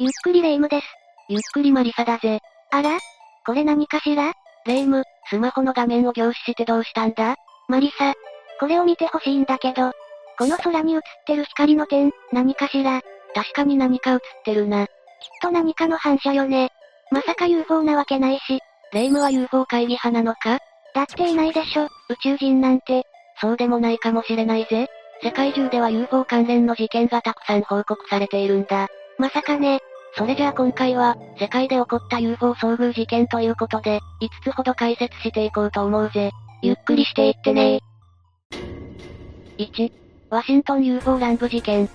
ゆっくりレ夢ムです。ゆっくりマリサだぜ。あら？これ何かしら？レ夢ム、スマホの画面を凝視してどうしたんだ？マリサ。これを見てほしいんだけど。この空に映ってる光の点、何かしら？確かに何か映ってるな。きっと何かの反射よね。まさか UFO なわけないし。レ夢ムは UFO 会議派なのか？だっていないでしょ、宇宙人なんて。そうでもないかもしれないぜ。世界中では UFO 関連の事件がたくさん報告されているんだ。まさかね。それじゃあ今回は、世界で起こった UFO 遭遇事件ということで、5つほど解説していこうと思うぜ。ゆっくりしていってね1、ワシントン UFO 乱舞事件。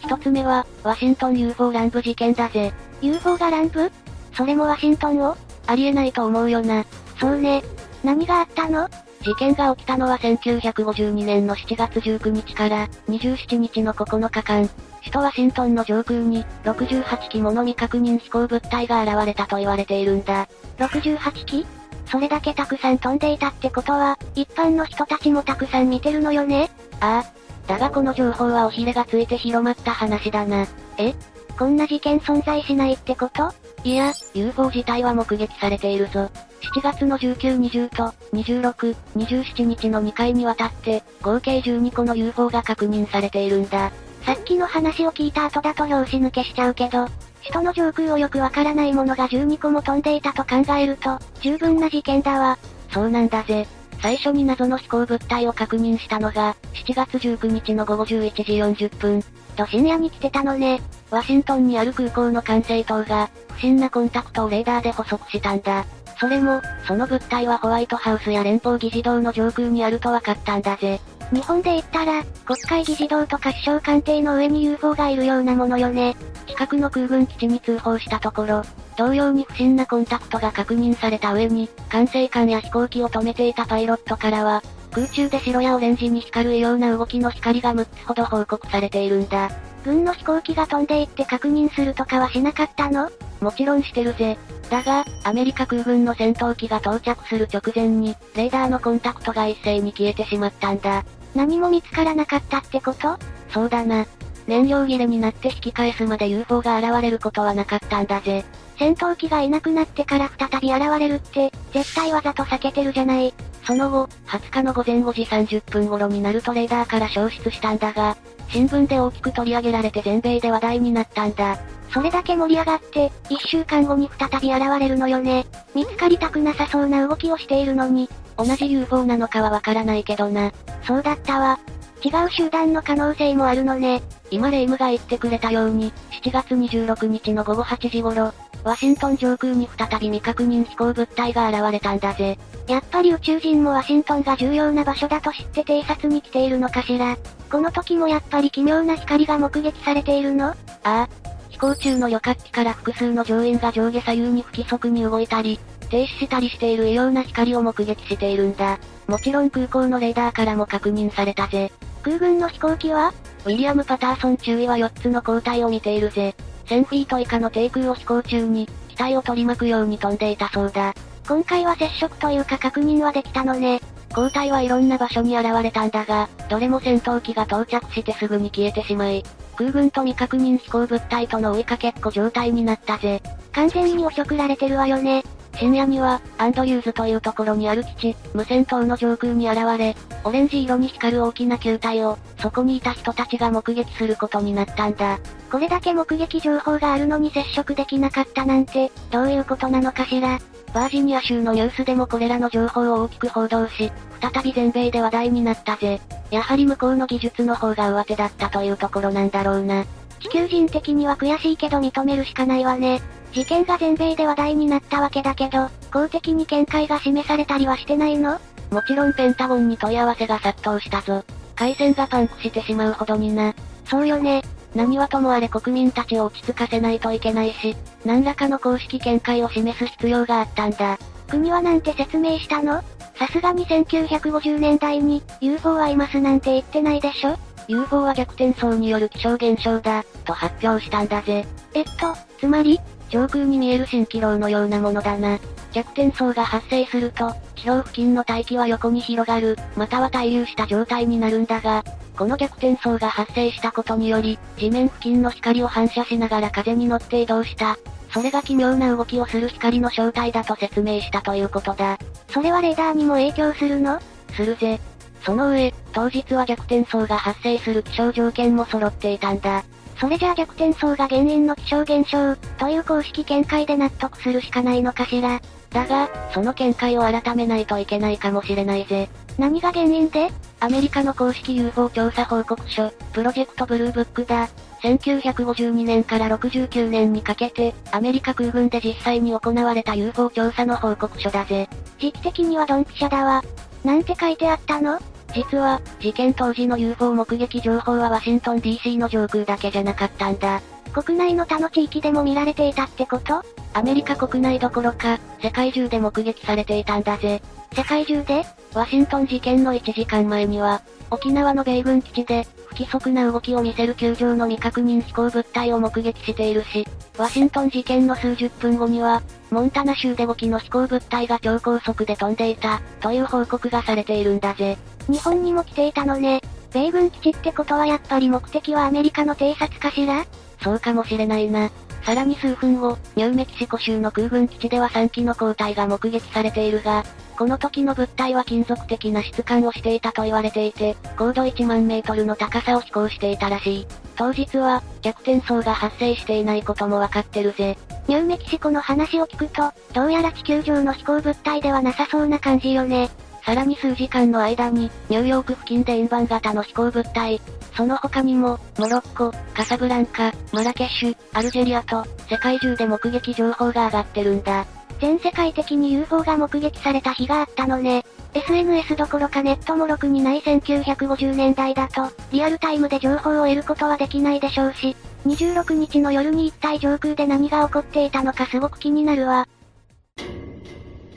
一つ目は、ワシントン UFO 乱舞事件だぜ。UFO が乱舞それもワシントンを？ありえないと思うよな。そうね。何があったの？事件が起きたのは1952年の7月19日から27日の9日間、首都ワシントンの上空に68機もの未確認飛行物体が現れたと言われているんだ。68機？それだけたくさん飛んでいたってことは、一般の人たちもたくさん見てるのよね？ああ。だがこの情報はおひれがついて広まった話だな。え？こんな事件存在しないってこと？いや、UFO 自体は目撃されているぞ。7月の19、20と、26、27日の2回にわたって、合計12個の UFO が確認されているんだ。さっきの話を聞いた後だと拍子抜けしちゃうけど、首都の上空をよくわからないものが12個も飛んでいたと考えると、十分な事件だわ。そうなんだぜ。最初に謎の飛行物体を確認したのが、7月19日の午後11時40分。と深夜に来てたのね。ワシントンにある空港の管制塔が、不審なコンタクトをレーダーで捕捉したんだ。それも、その物体はホワイトハウスや連邦議事堂の上空にあると分かったんだぜ。日本で言ったら、国会議事堂とか首相官邸の上に UFO がいるようなものよね。近くの空軍基地に通報したところ、同様に不審なコンタクトが確認された上に、管制官や飛行機を止めていたパイロットからは、空中で白やオレンジに光るような動きの光が6つほど報告されているんだ。軍の飛行機が飛んでいって確認するとかはしなかったの？もちろんしてるぜ。だが、アメリカ空軍の戦闘機が到着する直前に、レーダーのコンタクトが一斉に消えてしまったんだ。何も見つからなかったってこと？そうだな。燃料切れになって引き返すまで UFO が現れることはなかったんだぜ。戦闘機がいなくなってから再び現れるって、絶対わざと避けてるじゃない。その後、20日の午前5時30分頃になるとレーダーから消失したんだが、新聞で大きく取り上げられて全米で話題になったんだ。それだけ盛り上がって、一週間後に再び現れるのよね。見つかりたくなさそうな動きをしているのに。同じ UFO なのかはわからないけどな。そうだったわ。違う集団の可能性もあるのね。今レイムが言ってくれたように、7月26日の午後8時頃、ワシントン上空に再び未確認飛行物体が現れたんだぜ。やっぱり宇宙人もワシントンが重要な場所だと知って偵察に来ているのかしら。この時もやっぱり奇妙な光が目撃されているの？ああ。飛行中の旅客機から複数の乗員が上下左右に不規則に動いたり、停止したりしている異様な光を目撃しているんだ。もちろん空港のレーダーからも確認されたぜ。空軍の飛行機は？ウィリアム・パターソン中尉は4つの交代を見ているぜ。1000フィート以下の低空を飛行中に、機体を取り巻くように飛んでいたそうだ。今回は接触というか確認はできたのね。交代はいろんな場所に現れたんだが、どれも戦闘機が到着してすぐに消えてしまい、空軍と未確認飛行物体との追いかけっこ状態になったぜ。完全に汚職られてるわよね。深夜には、アンドリューズというところにある基地、無線塔の上空に現れ、オレンジ色に光る大きな球体を、そこにいた人たちが目撃することになったんだ。これだけ目撃情報があるのに接触できなかったなんて、どういうことなのかしら。バージニア州のニュースでもこれらの情報を大きく報道し、再び全米で話題になったぜ。やはり向こうの技術の方が上手だったというところなんだろうな。地球人的には悔しいけど認めるしかないわね。事件が全米で話題になったわけだけど、公的に見解が示されたりはしてないの？もちろんペンタゴンに問い合わせが殺到したぞ。回線がパンクしてしまうほどにな。そうよね。何はともあれ国民たちを落ち着かせないといけないし、何らかの公式見解を示す必要があったんだ。国はなんて説明したの？さすがに1950年代に UFO はいますなんて言ってないでしょ ?UFO は逆転層による気象現象だ、と発表したんだぜ。えっと、つまり？上空に見える蜃気楼のようなものだな。逆転層が発生すると、地表付近の大気は横に広がる、または滞留した状態になるんだが、この逆転層が発生したことにより、地面付近の光を反射しながら風に乗って移動した。それが奇妙な動きをする光の正体だと説明したということだ。それはレーダーにも影響するの？するぜ。その上、当日は逆転層が発生する気象条件も揃っていたんだ。それじゃあ逆転層が原因の気象現象、という公式見解で納得するしかないのかしら。だが、その見解を改めないといけないかもしれないぜ。何が原因で？アメリカの公式 UFO 調査報告書、プロジェクトブルーブックだ。1952年から69年にかけて、アメリカ空軍で実際に行われた UFO 調査の報告書だぜ。時期的にはドンピシャだわ。なんて書いてあったの？実は、事件当時の UFO 目撃情報はワシントン DC の上空だけじゃなかったんだ。国内の他の地域でも見られていたってこと？アメリカ国内どころか、世界中で目撃されていたんだぜ。世界中で？ワシントン事件の1時間前には、沖縄の米軍基地で、不規則な動きを見せる球場の未確認飛行物体を目撃しているし、ワシントン事件の数十分後には、モンタナ州で5機の飛行物体が超高速で飛んでいた、という報告がされているんだぜ。日本にも来ていたのね。米軍基地ってことはやっぱり目的はアメリカの偵察かしら？そうかもしれないな。さらに数分後、ニューメキシコ州の空軍基地では3機の交代が目撃されているが、この時の物体は金属的な質感をしていたと言われていて、高度1万メートルの高さを飛行していたらしい。当日は、逆転層が発生していないこともわかってるぜ。ニューメキシコの話を聞くと、どうやら地球上の飛行物体ではなさそうな感じよね。さらに数時間の間に、ニューヨーク付近で円盤型の飛行物体、その他にも、モロッコ、カサブランカ、マラケシュ、アルジェリアと、世界中で目撃情報が上がってるんだ。全世界的に UFO が目撃された日があったのね。SNS どころかネットもろくにない1950年代だと、リアルタイムで情報を得ることはできないでしょうし、26日の夜に一体上空で何が起こっていたのかすごく気になるわ。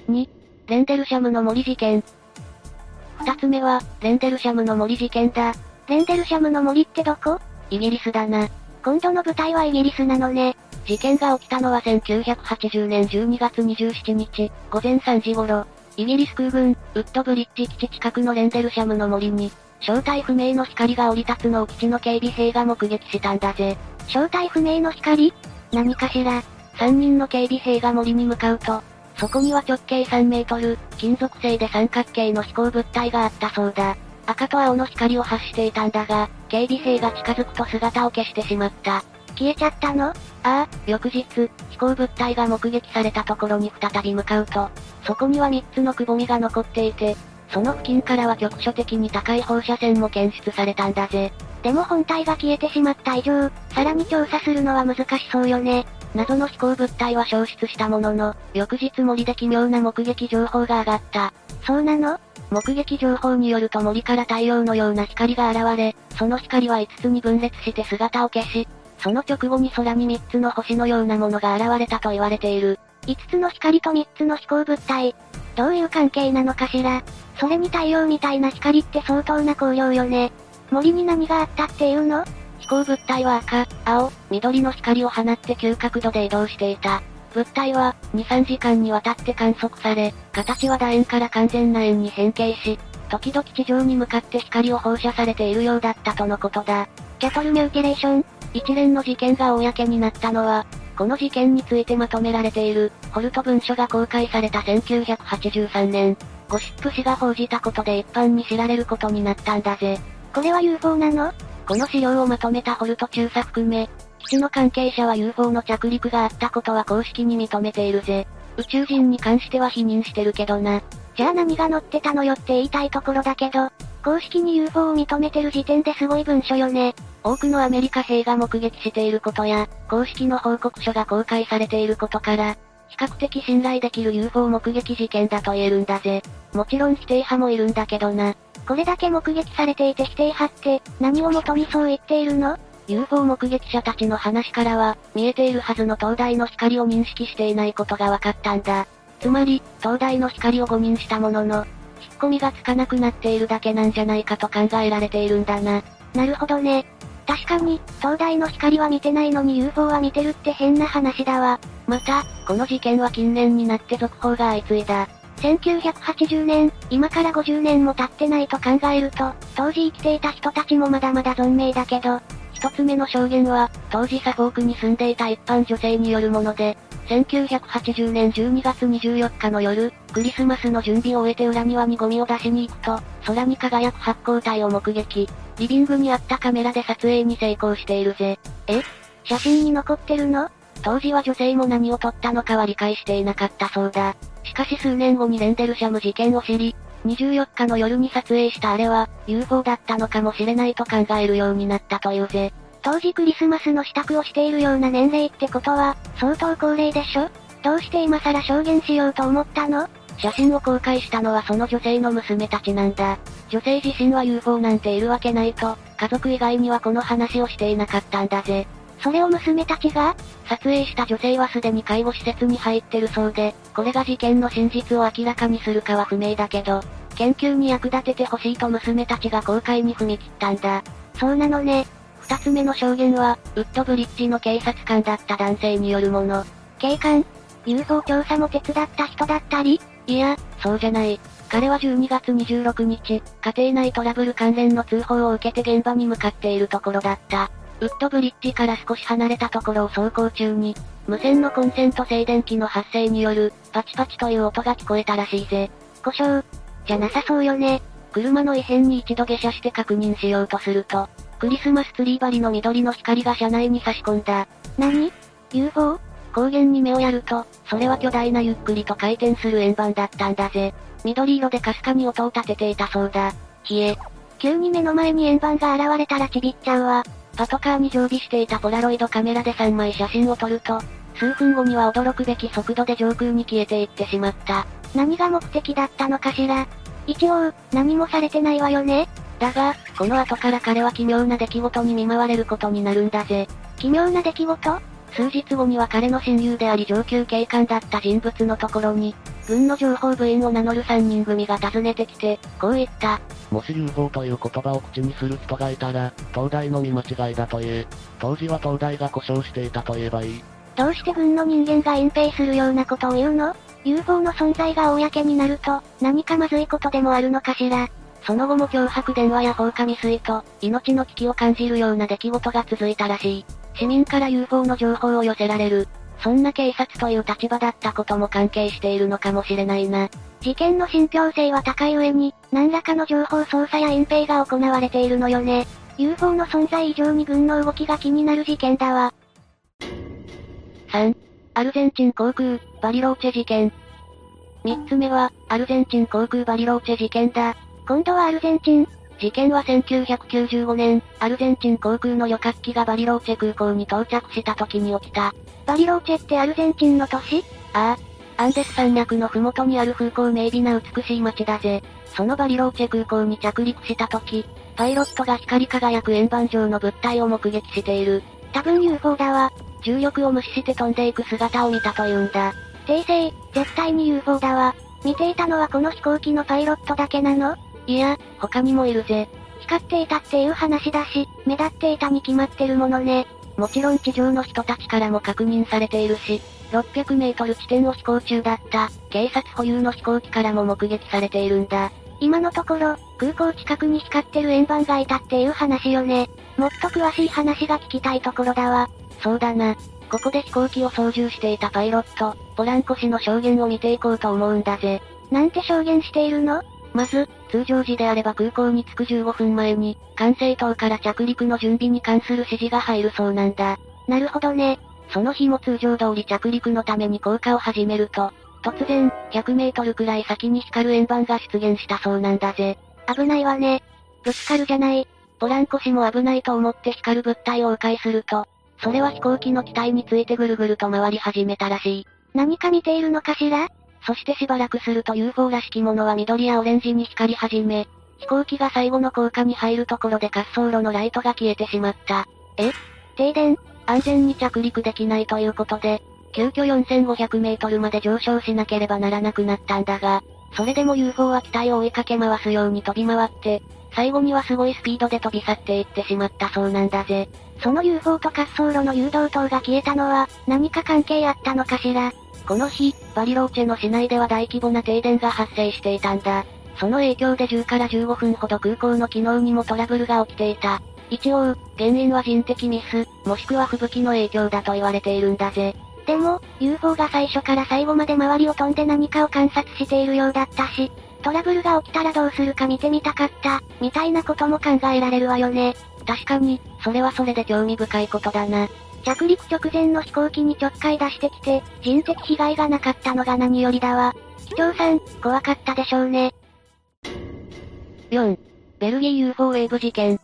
2、レンデルシャムの森事件。二つ目は、レンデルシャムの森事件だ。レンデルシャムの森ってどこ？イギリスだな。今度の舞台はイギリスなのね。事件が起きたのは1980年12月27日、午前3時頃、イギリス空軍、ウッドブリッジ基地近くのレンデルシャムの森に、正体不明の光が降り立つのを基地の警備兵が目撃したんだぜ。正体不明の光？何かしら。3人の警備兵が森に向かうと、そこには直径3メートル、金属製で三角形の飛行物体があったそうだ。赤と青の光を発していたんだが、警備兵が近づくと姿を消してしまった。消えちゃったの？ああ、翌日、飛行物体が目撃されたところに再び向かうと、そこには3つのくぼみが残っていて、その付近からは局所的に高い放射線も検出されたんだぜ。でも本体が消えてしまった以上、さらに調査するのは難しそうよね。謎の飛行物体は消失したものの、翌日森で奇妙な目撃情報が上がった。そうなの？目撃情報によると森から太陽のような光が現れ、その光は5つに分裂して姿を消し、その直後に空に3つの星のようなものが現れたと言われている。5つの光と3つの飛行物体。どういう関係なのかしら？それに太陽みたいな光って相当な光量よね。森に何があったっていうの？飛行物体は赤、青、緑の光を放って急角度で移動していた。物体は、2、3時間にわたって観測され、形は楕円から完全な円に変形し、時々地上に向かって光を放射されているようだったとのことだ。キャトルミューティレーション一連の事件が公になったのは、この事件についてまとめられている、ホルト文書が公開された1983年、ゴシップ誌が報じたことで一般に知られることになったんだぜ。これは UFO なの？この資料をまとめたホルト中佐含め、基地の関係者は UFO の着陸があったことは公式に認めているぜ。宇宙人に関しては否認してるけどな。じゃあ何が載ってたのよって言いたいところだけど、公式に UFO を認めてる時点ですごい文書よね。多くのアメリカ兵が目撃していることや、公式の報告書が公開されていることから、比較的信頼できる UFO 目撃事件だと言えるんだぜ。もちろん否定派もいるんだけどな。これだけ目撃されていて否定派って、何をもとにそう言っているの ?UFO 目撃者たちの話からは、見えているはずの灯台の光を認識していないことが分かったんだ。つまり、灯台の光を誤認したものの、引っ込みがつかなくなっているだけなんじゃないかと考えられているんだな。なるほどね。確かに、灯台の光は見てないのに UFO は見てるって変な話だわ。また、この事件は近年になって続報が相次いだ。1980年、今から50年も経ってないと考えると、当時生きていた人たちもまだまだ存命だけど、一つ目の証言は、当時サフォークに住んでいた一般女性によるもので、1980年12月24日の夜、クリスマスの準備を終えて裏庭にゴミを出しに行くと、空に輝く発光体を目撃。リビングにあったカメラで撮影に成功しているぜ。え？写真に残ってるの？当時は女性も何を撮ったのかは理解していなかったそうだ。しかし数年後にレンデルシャム事件を知り、24日の夜に撮影したあれは、UFO だったのかもしれないと考えるようになったというぜ。当時クリスマスの支度をしているような年齢ってことは、相当高齢でしょ？どうして今更証言しようと思ったの？写真を公開したのはその女性の娘たちなんだ。女性自身は UFO なんているわけないと、家族以外にはこの話をしていなかったんだぜ。それを娘たちが？撮影した女性はすでに介護施設に入ってるそうで、これが事件の真実を明らかにするかは不明だけど、研究に役立ててほしいと娘たちが公開に踏み切ったんだ。そうなのね。二つ目の証言は、ウッドブリッジの警察官だった男性によるもの。警官 ?UFO 調査も手伝った人だったり？いや、そうじゃない。彼は12月26日、家庭内トラブル関連の通報を受けて現場に向かっているところだった。ウッドブリッジから少し離れたところを走行中に、無線のコンセント静電気の発生による、パチパチという音が聞こえたらしいぜ。故障じゃなさそうよね。車の異変に一度下車して確認しようとすると、クリスマスツリー張りの緑の光が車内に差し込んだ。何 ?UFO? 光源に目をやると、それは巨大なゆっくりと回転する円盤だったんだぜ。緑色でかすかに音を立てていたそうだ。冷え。急に目の前に円盤が現れたらちびっちゃうわ。パトカーに常備していたポラロイドカメラで3枚写真を撮ると、数分後には驚くべき速度で上空に消えていってしまった。何が目的だったのかしら？一応、何もされてないわよね？だが、この後から彼は奇妙な出来事に見舞われることになるんだぜ。奇妙な出来事？数日後には彼の親友であり上級警官だった人物のところに、軍の情報部員を名乗る3人組が訪ねてきて、こう言った。もし UFO という言葉を口にする人がいたら、東大の見間違いだと言え。当時は東大が故障していたと言えばいい。どうして軍の人間が隠蔽するようなことを言うの ?UFO の存在が公になると、何かまずいことでもあるのかしら。その後も脅迫電話や放火未遂と、命の危機を感じるような出来事が続いたらしい。市民から UFO の情報を寄せられる。そんな警察という立場だったことも関係しているのかもしれないな。事件の信憑性は高い上に、何らかの情報操作や隠蔽が行われているのよね。UFO の存在以上に軍の動きが気になる事件だわ。3. アルゼンチン航空、バリローチェ事件。3つ目は、アルゼンチン航空バリローチェ事件だ。今度はアルゼンチン事件は1995年、アルゼンチン航空の旅客機がバリローチェ空港に到着した時に起きた。バリローチェってアルゼンチンの都市？ああ。アンデス山脈のふもとにある風光明媚な美しい街だぜ。そのバリローチェ空港に着陸した時、パイロットが光り輝く円盤状の物体を目撃している。多分 UFO だわ。重力を無視して飛んでいく姿を見たというんだ。訂正、絶対に UFO だわ。見ていたのはこの飛行機のパイロットだけなの？いや、他にもいるぜ。光っていたっていう話だし、目立っていたに決まってるものね。もちろん地上の人たちからも確認されているし、600メートル地点を飛行中だった、警察保有の飛行機からも目撃されているんだ。今のところ、空港近くに光ってる円盤がいたっていう話よね。もっと詳しい話が聞きたいところだわ。そうだな。ここで飛行機を操縦していたパイロット、ポランコ氏の証言を見ていこうと思うんだぜ。なんて証言しているの？まず、通常時であれば空港に着く15分前に、管制塔から着陸の準備に関する指示が入るそうなんだ。なるほどね。その日も通常通り着陸のために降下を始めると、突然、100メートルくらい先に光る円盤が出現したそうなんだぜ。危ないわね。ぶつかるじゃない。ポランコ氏も危ないと思って光る物体を迂回すると、それは飛行機の機体についてぐるぐると回り始めたらしい。何か見ているのかしら？そしてしばらくすると UFO らしきものは緑やオレンジに光り始め、飛行機が最後の降下に入るところで滑走路のライトが消えてしまった。え？停電？安全に着陸できないということで、急遽4500メートルまで上昇しなければならなくなったんだが、それでも UFO は機体を追いかけ回すように飛び回って、最後にはすごいスピードで飛び去っていってしまったそうなんだぜ。その UFO と滑走路の誘導灯が消えたのは、何か関係あったのかしら？この日、バリローチェの市内では大規模な停電が発生していたんだ。その影響で10から15分ほど空港の機能にもトラブルが起きていた。一応、原因は人的ミス、もしくは吹雪の影響だと言われているんだぜ。でも、UFO が最初から最後まで周りを飛んで何かを観察しているようだったし、トラブルが起きたらどうするか見てみたかった、みたいなことも考えられるわよね。確かに、それはそれで興味深いことだな。着陸直前の飛行機にちょっかい出してきて、人的被害がなかったのが何よりだわ。機長さん、怖かったでしょうね。4. ベルギー UFO ウェーブ事件。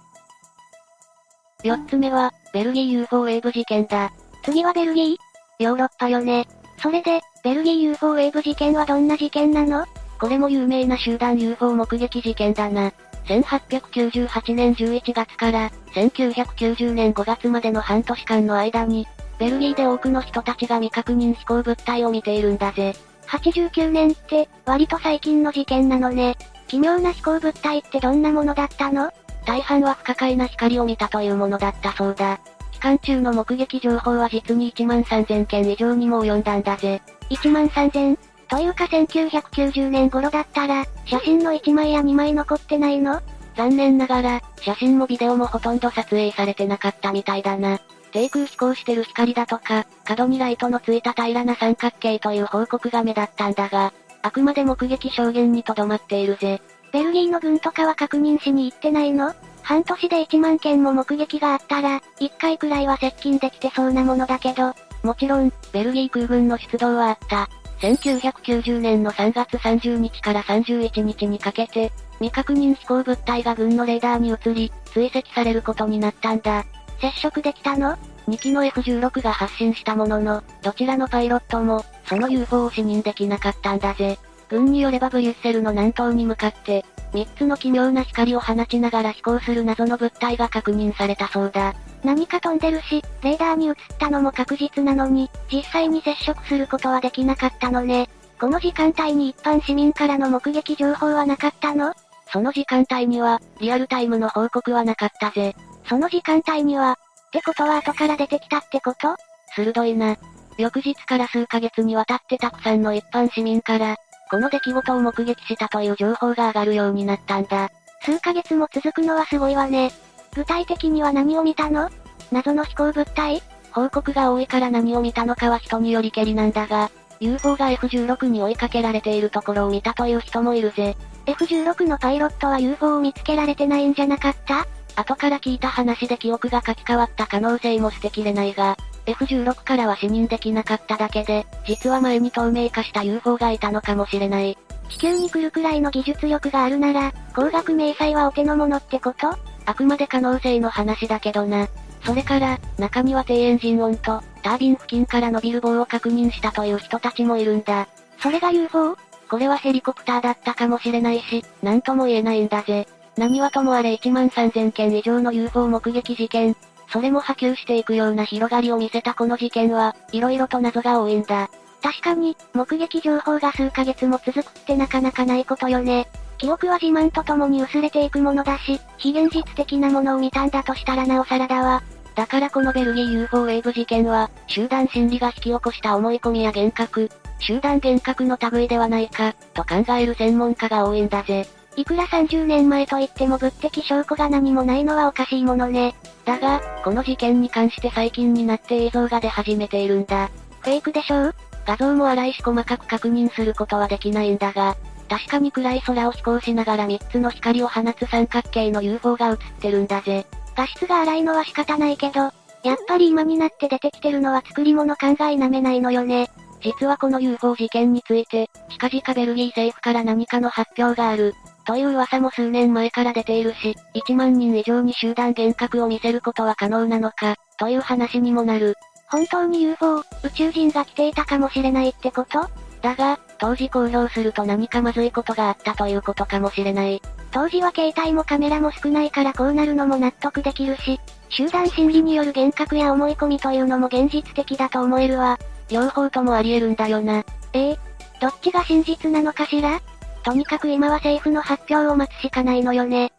4つ目は、ベルギー UFO ウェーブ事件だ。次はベルギー？ヨーロッパよね。それで、ベルギー UFO ウェーブ事件はどんな事件なの？これも有名な集団 UFO 目撃事件だな。1898年11月から1990年5月までの半年間の間に、ベルギーで多くの人たちが未確認飛行物体を見ているんだぜ。89年って、割と最近の事件なのね。奇妙な飛行物体ってどんなものだったの？大半は不可解な光を見たというものだったそうだ。期間中の目撃情報は実に1万3000件以上にも及んだんだぜ。1万 3000? というか1990年頃だったら、写真の1枚や2枚残ってないの？残念ながら、写真もビデオもほとんど撮影されてなかったみたいだな。低空飛行してる光だとか、角にライトのついた平らな三角形という報告が目立ったんだが、あくまで目撃証言にとどまっているぜ。ベルギーの軍とかは確認しに行ってないの？半年で1万件も目撃があったら、1回くらいは接近できてそうなものだけど、もちろん、ベルギー空軍の出動はあった。1990年の3月30日から31日にかけて、未確認飛行物体が軍のレーダーに移り、追跡されることになったんだ。接触できたの ?2 機の F16 が発進したものの、どちらのパイロットも、その UFO を視認できなかったんだぜ。軍によればブリュッセルの南東に向かって、3つの奇妙な光を放ちながら飛行する謎の物体が確認されたそうだ。何か飛んでるし、レーダーに映ったのも確実なのに、実際に接触することはできなかったのね。この時間帯に一般市民からの目撃情報はなかったの？その時間帯には、リアルタイムの報告はなかったぜ。その時間帯には、ってことは後から出てきたってこと？鋭いな。翌日から数ヶ月にわたってたくさんの一般市民から、この出来事を目撃したという情報が上がるようになったんだ。数ヶ月も続くのはすごいわね。具体的には何を見たの？謎の飛行物体報告が多いから何を見たのかは人によりけりなんだが、UFO が F16 に追いかけられているところを見たという人もいるぜ。F16 のパイロットは UFO を見つけられてないんじゃなかった？後から聞いた話で記憶が書き換わった可能性も捨てきれないが、F16 からは視認できなかっただけで、実は前に透明化した UFO がいたのかもしれない。地球に来るくらいの技術力があるなら、高額明細はお手の物ってこと？あくまで可能性の話だけどな。それから、中には低エンジン音と、タービン付近から伸びる棒を確認したという人たちもいるんだ。それが UFO? これはヘリコプターだったかもしれないし、なんとも言えないんだぜ。何はともあれ1万3000件以上の UFO 目撃事件。それも波及していくような広がりを見せたこの事件は、色々と謎が多いんだ。確かに、目撃情報が数ヶ月も続くってなかなかないことよね。記憶は自慢とともに薄れていくものだし、非現実的なものを見たんだとしたらなおさらだわ。だからこのベルギー UFO ウェーブ事件は、集団心理が引き起こした思い込みや幻覚、集団幻覚の類ではないか、と考える専門家が多いんだぜ。いくら30年前と言っても物的証拠が何もないのはおかしいものね。だが、この事件に関して最近になって映像が出始めているんだ。フェイクでしょう？画像も荒いし細かく確認することはできないんだが、確かに暗い空を飛行しながら3つの光を放つ三角形の UFO が映ってるんだぜ。画質が荒いのは仕方ないけど、やっぱり今になって出てきてるのは作り物感が否めないのよね。実はこの UFO 事件について、近々ベルギー政府から何かの発表がある。という噂も数年前から出ているし、1万人以上に集団幻覚を見せることは可能なのか、という話にもなる。本当に UFO、宇宙人が来ていたかもしれないってこと？だが、当時公表すると何かまずいことがあったということかもしれない。当時は携帯もカメラも少ないからこうなるのも納得できるし、集団心理による幻覚や思い込みというのも現実的だと思えるわ。両方ともあり得るんだよな。ええどっちが真実なのかしら？とにかく今は政府の発表を待つしかないのよね。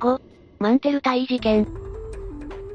5、マンテル隊事件。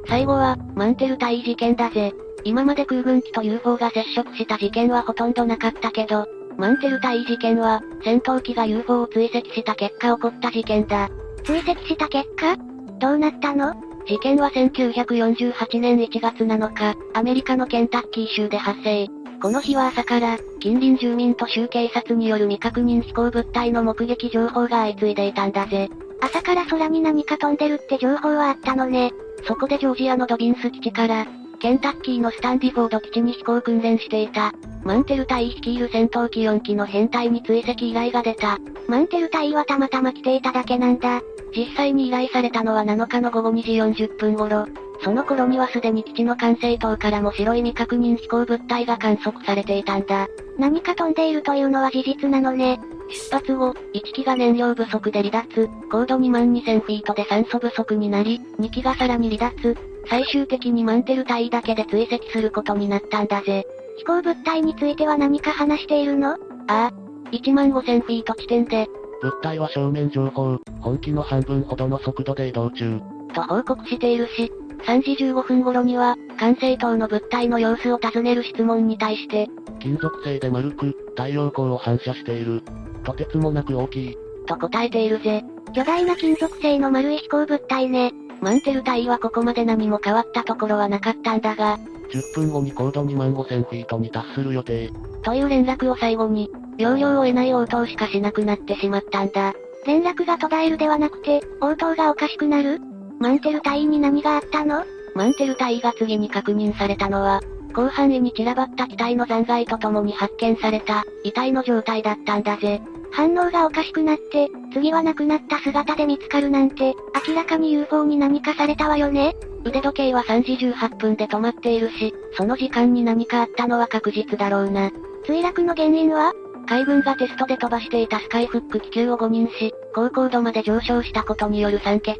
最後は、マンテル隊事件だぜ。今まで空軍機と UFO が接触した事件はほとんどなかったけど、マンテル隊事件は、戦闘機が UFO を追跡した結果起こった事件だ。追跡した結果？どうなったの？事件は1948年1月7日、アメリカのケンタッキー州で発生。この日は朝から、近隣住民と州警察による未確認飛行物体の目撃情報が相次いでいたんだぜ。朝から空に何か飛んでるって情報はあったのね。そこでジョージアのドビンス基地から、ケンタッキーのスタンディフォード基地に飛行訓練していた、マンテル隊率いる戦闘機4機の編隊に追跡依頼が出た。マンテル隊はたまたま来ていただけなんだ。実際に依頼されたのは7日の午後2時40分頃。その頃にはすでに基地の管制塔からも白い未確認飛行物体が観測されていたんだ。何か飛んでいるというのは事実なのね。出発後、1機が燃料不足で離脱、高度2万2000フィートで酸素不足になり、2機がさらに離脱、最終的にマンテル隊だけで追跡することになったんだぜ。飛行物体については何か話しているの？ああ。1万5000フィート地点で、物体は正面情報、本機の半分ほどの速度で移動中。と報告しているし、3時15分頃には、管制塔の物体の様子を尋ねる質問に対して、金属製で丸く、太陽光を反射している。とてつもなく大きい。と答えているぜ。巨大な金属製の丸い飛行物体ね。マンテル隊はここまで何も変わったところはなかったんだが、10分後に高度2万5000フィートに達する予定。という連絡を最後に、容量を得ない応答しかしなくなってしまったんだ。連絡が途絶えるではなくて、応答がおかしくなる？マンテル隊員に何があったの？マンテル隊員が次に確認されたのは、広範囲に散らばった機体の残骸とともに発見された、遺体の状態だったんだぜ。反応がおかしくなって、次は亡くなった姿で見つかるなんて、明らかに UFO に何かされたわよね？腕時計は3時18分で止まっているし、その時間に何かあったのは確実だろうな。墜落の原因は？海軍がテストで飛ばしていたスカイフック気球を誤認し、高高度まで上昇したことによる酸欠。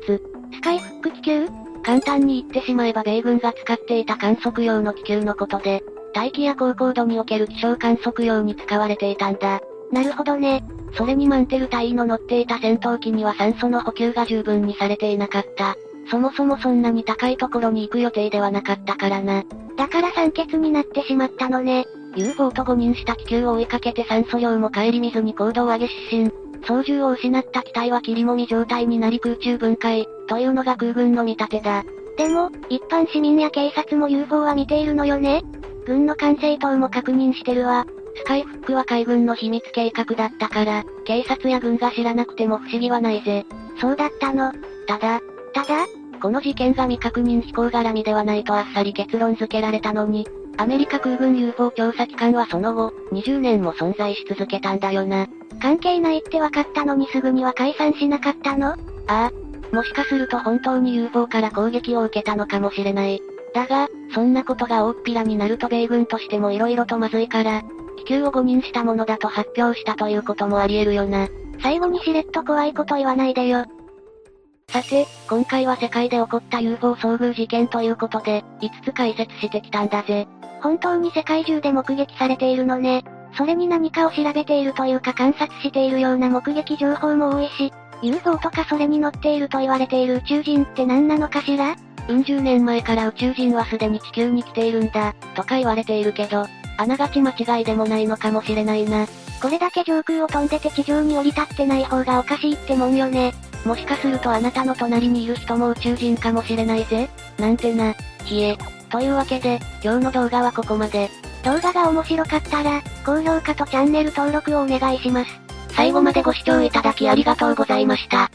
スカイフック気球簡単に言ってしまえば米軍が使っていた観測用の気球のことで、大気や高高度における気象観測用に使われていたんだ。なるほどね。それにマンテル隊の乗っていた戦闘機には酸素の補給が十分にされていなかった。そもそもそんなに高いところに行く予定ではなかったからな。だから酸欠になってしまったのね。UFO と誤認した気球を追いかけて酸素量も顧みずに高度を上げ失神。操縦を失った機体は切りもみ状態になり空中分解、というのが空軍の見立てだ。でも、一般市民や警察も UFO は見ているのよね軍の管制塔も確認してるわ。スカイフックは海軍の秘密計画だったから、警察や軍が知らなくても不思議はないぜ。そうだったの。ただ、ただこの事件が未確認飛行絡みではないとあっさり結論付けられたのに、アメリカ空軍 UFO 調査機関はその後、20年も存在し続けたんだよな。関係ないって分かったのにすぐには解散しなかったの？ああ。もしかすると本当に UFO から攻撃を受けたのかもしれない。だが、そんなことが大っぴらになると米軍としても色々とまずいから、気球を誤認したものだと発表したということもあり得るよな。最後にしれっと怖いこと言わないでよ。さて、今回は世界で起こった UFO 遭遇事件ということで、5つ解説してきたんだぜ。本当に世界中で目撃されているのね。それに何かを調べているというか観察しているような目撃情報も多いし、UFO とかそれに乗っていると言われている宇宙人って何なのかしら？うん十年前から宇宙人はすでに地球に来ているんだ、とか言われているけど、あながち間違いでもないのかもしれないな。これだけ上空を飛んでて地上に降り立ってない方がおかしいってもんよね。もしかするとあなたの隣にいる人も宇宙人かもしれないぜ。なんてな。ひえ。というわけで、今日の動画はここまで。動画が面白かったら、高評価とチャンネル登録をお願いします。最後までご視聴いただきありがとうございました。